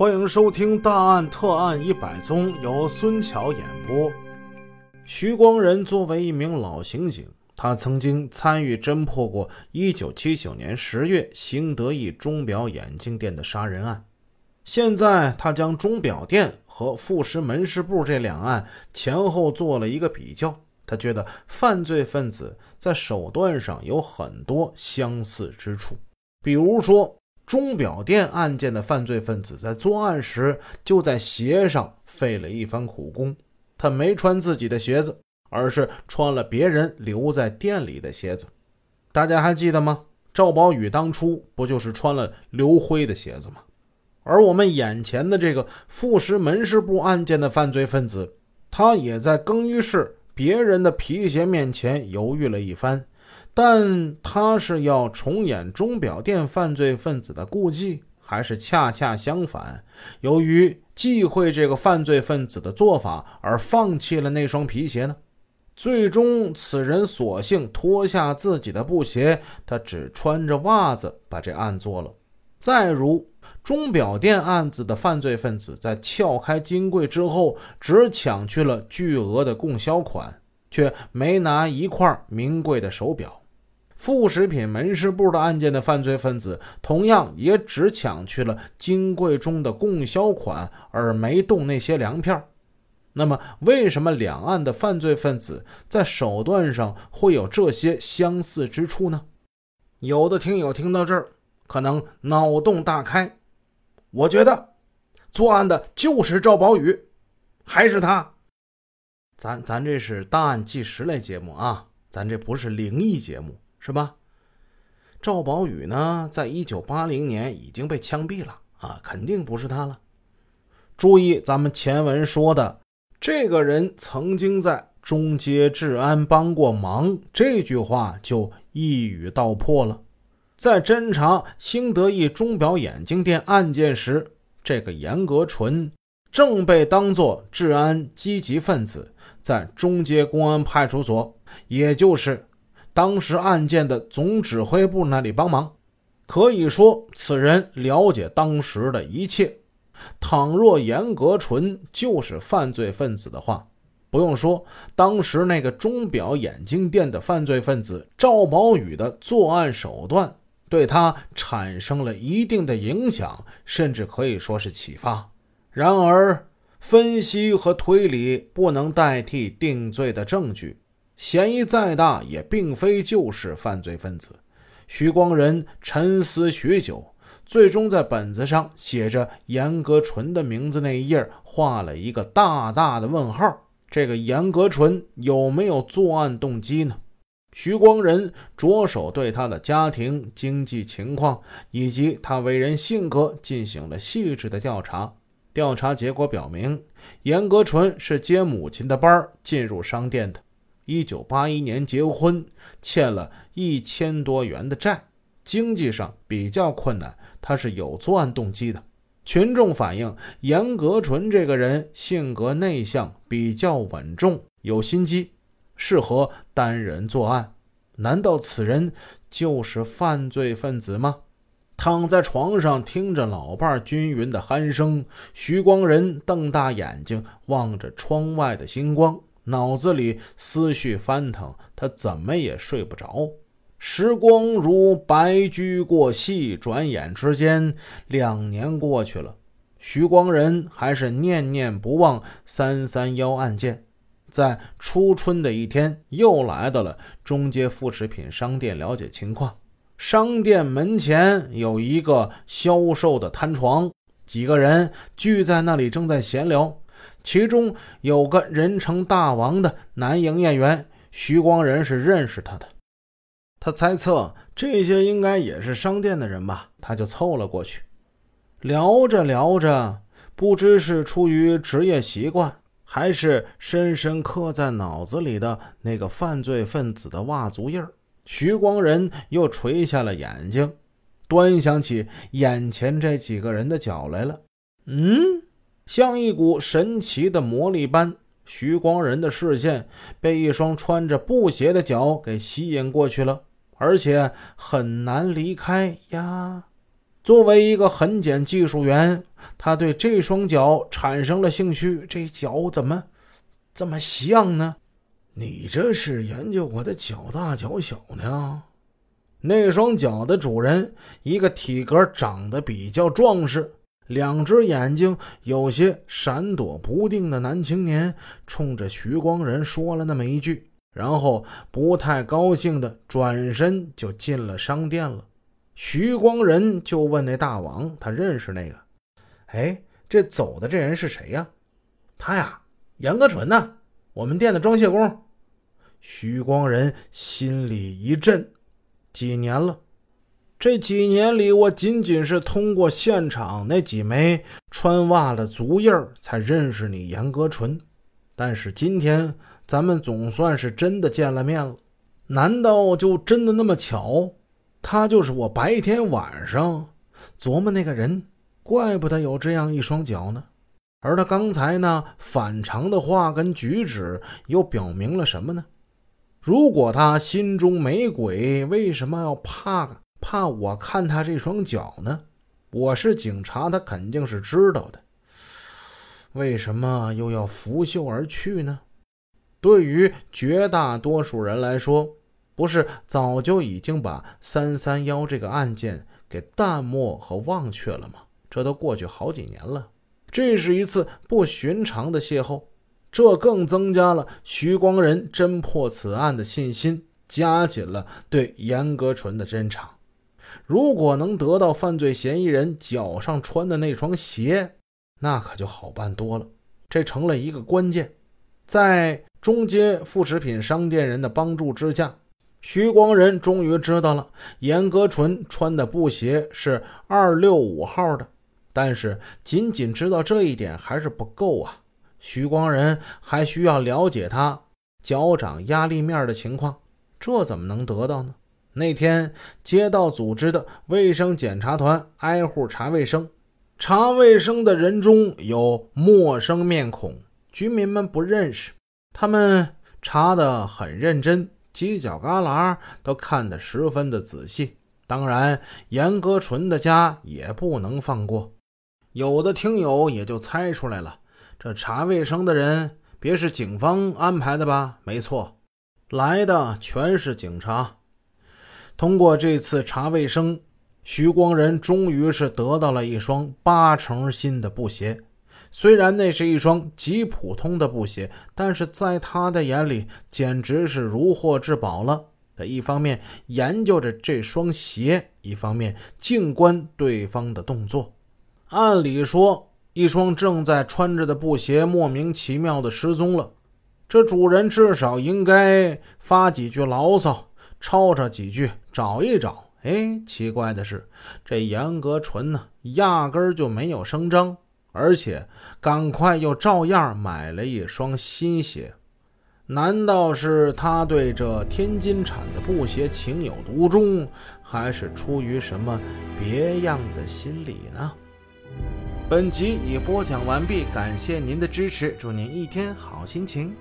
欢迎收听《大案特案一百宗》，由孙桥演播。徐光仁作为一名老刑警，他曾经参与侦破过1979年10月新德意钟表眼镜店的杀人案。现在，他将钟表店和富时门市部这两案前后做了一个比较。他觉得犯罪分子在手段上有很多相似之处，比如说。钟表店案件的犯罪分子在作案时就在鞋上费了一番苦功。他没穿自己的鞋子，而是穿了别人留在店里的鞋子。大家还记得吗？赵宝宇当初不就是穿了刘辉的鞋子吗？而我们眼前的这个副食门市部案件的犯罪分子，他也在更衣室别人的皮鞋面前犹豫了一番。但他是要重演钟表店犯罪分子的故伎，还是恰恰相反？由于忌讳这个犯罪分子的做法而放弃了那双皮鞋呢？最终，此人索性脱下自己的布鞋，他只穿着袜子把这案做了。再如钟表店案子的犯罪分子，在撬开金柜之后，只抢去了巨额的供销款，却没拿一块名贵的手表。副食品门市部的案件的犯罪分子，同样也只抢去了金柜中的供销款，而没动那些粮票。那么，为什么两岸的犯罪分子在手段上会有这些相似之处呢？有的听友听到这儿，可能脑洞大开。我觉得，作案的就是赵宝宇，还是他。咱咱这是档案纪实类节目啊，咱这不是灵异节目。是吧？赵宝宇呢，在一九八零年已经被枪毙了啊，肯定不是他了。注意，咱们前文说的这个人曾经在中街治安帮过忙，这句话就一语道破了。在侦查兴德意钟表眼镜店案件时，这个严格纯正被当作治安积极分子，在中街公安派出所，也就是。当时案件的总指挥部那里帮忙，可以说此人了解当时的一切。倘若严格纯就是犯罪分子的话，不用说，当时那个钟表眼镜店的犯罪分子赵宝宇的作案手段，对他产生了一定的影响，甚至可以说是启发。然而，分析和推理不能代替定罪的证据。嫌疑再大，也并非就是犯罪分子。徐光仁沉思许久，最终在本子上写着严格纯的名字那一页画了一个大大的问号。这个严格纯有没有作案动机呢？徐光仁着手对他的家庭经济情况以及他为人性格进行了细致的调查。调查结果表明，严格纯是接母亲的班进入商店的。一九八一年结婚，欠了一千多元的债，经济上比较困难。他是有作案动机的。群众反映，严格纯这个人性格内向，比较稳重，有心机，适合单人作案。难道此人就是犯罪分子吗？躺在床上，听着老伴均匀的鼾声，徐光仁瞪大眼睛望着窗外的星光。脑子里思绪翻腾，他怎么也睡不着。时光如白驹过隙，转眼之间两年过去了。徐光仁还是念念不忘三三幺案件，在初春的一天，又来到了中街副食品商店了解情况。商店门前有一个销售的摊床，几个人聚在那里，正在闲聊。其中有个人称大王的男营业员，徐光仁是认识他的。他猜测这些应该也是商店的人吧，他就凑了过去。聊着聊着，不知是出于职业习惯，还是深深刻在脑子里的那个犯罪分子的袜足印徐光仁又垂下了眼睛，端详起眼前这几个人的脚来了。嗯。像一股神奇的魔力般，徐光仁的视线被一双穿着布鞋的脚给吸引过去了，而且很难离开呀。作为一个痕检技术员，他对这双脚产生了兴趣。这脚怎么这么像呢？你这是研究我的脚大脚小呢？那双脚的主人，一个体格长得比较壮实。两只眼睛有些闪躲不定的男青年，冲着徐光仁说了那么一句，然后不太高兴的转身就进了商店了。徐光仁就问那大王，他认识那个？哎，这走的这人是谁呀？他呀，严格纯呐，我们店的装卸工。徐光仁心里一震，几年了？这几年里，我仅仅是通过现场那几枚穿袜的足印才认识你严格纯。但是今天咱们总算是真的见了面了，难道就真的那么巧？他就是我白天晚上琢磨那个人，怪不得有这样一双脚呢。而他刚才那反常的话跟举止，又表明了什么呢？如果他心中没鬼，为什么要怕？怕我看他这双脚呢？我是警察，他肯定是知道的。为什么又要拂袖而去呢？对于绝大多数人来说，不是早就已经把三三幺这个案件给淡漠和忘却了吗？这都过去好几年了，这是一次不寻常的邂逅，这更增加了徐光仁侦破此案的信心，加紧了对严格纯的侦查。如果能得到犯罪嫌疑人脚上穿的那双鞋，那可就好办多了。这成了一个关键。在中街副食品商店人的帮助之下，徐光仁终于知道了严格纯穿的布鞋是二六五号的。但是，仅仅知道这一点还是不够啊！徐光仁还需要了解他脚掌压力面的情况。这怎么能得到呢？那天，街道组织的卫生检查团挨户查卫生，查卫生的人中有陌生面孔，居民们不认识。他们查得很认真，犄角旮旯都看得十分的仔细。当然，严格纯的家也不能放过。有的听友也就猜出来了，这查卫生的人别是警方安排的吧？没错，来的全是警察。通过这次查卫生，徐光仁终于是得到了一双八成新的布鞋。虽然那是一双极普通的布鞋，但是在他的眼里简直是如获至宝了。他一方面研究着这双鞋，一方面静观对方的动作。按理说，一双正在穿着的布鞋莫名其妙的失踪了，这主人至少应该发几句牢骚。吵吵几句，找一找。哎，奇怪的是，这严格纯呢，压根儿就没有声张，而且赶快又照样买了一双新鞋。难道是他对这天津产的布鞋情有独钟，还是出于什么别样的心理呢？本集已播讲完毕，感谢您的支持，祝您一天好心情。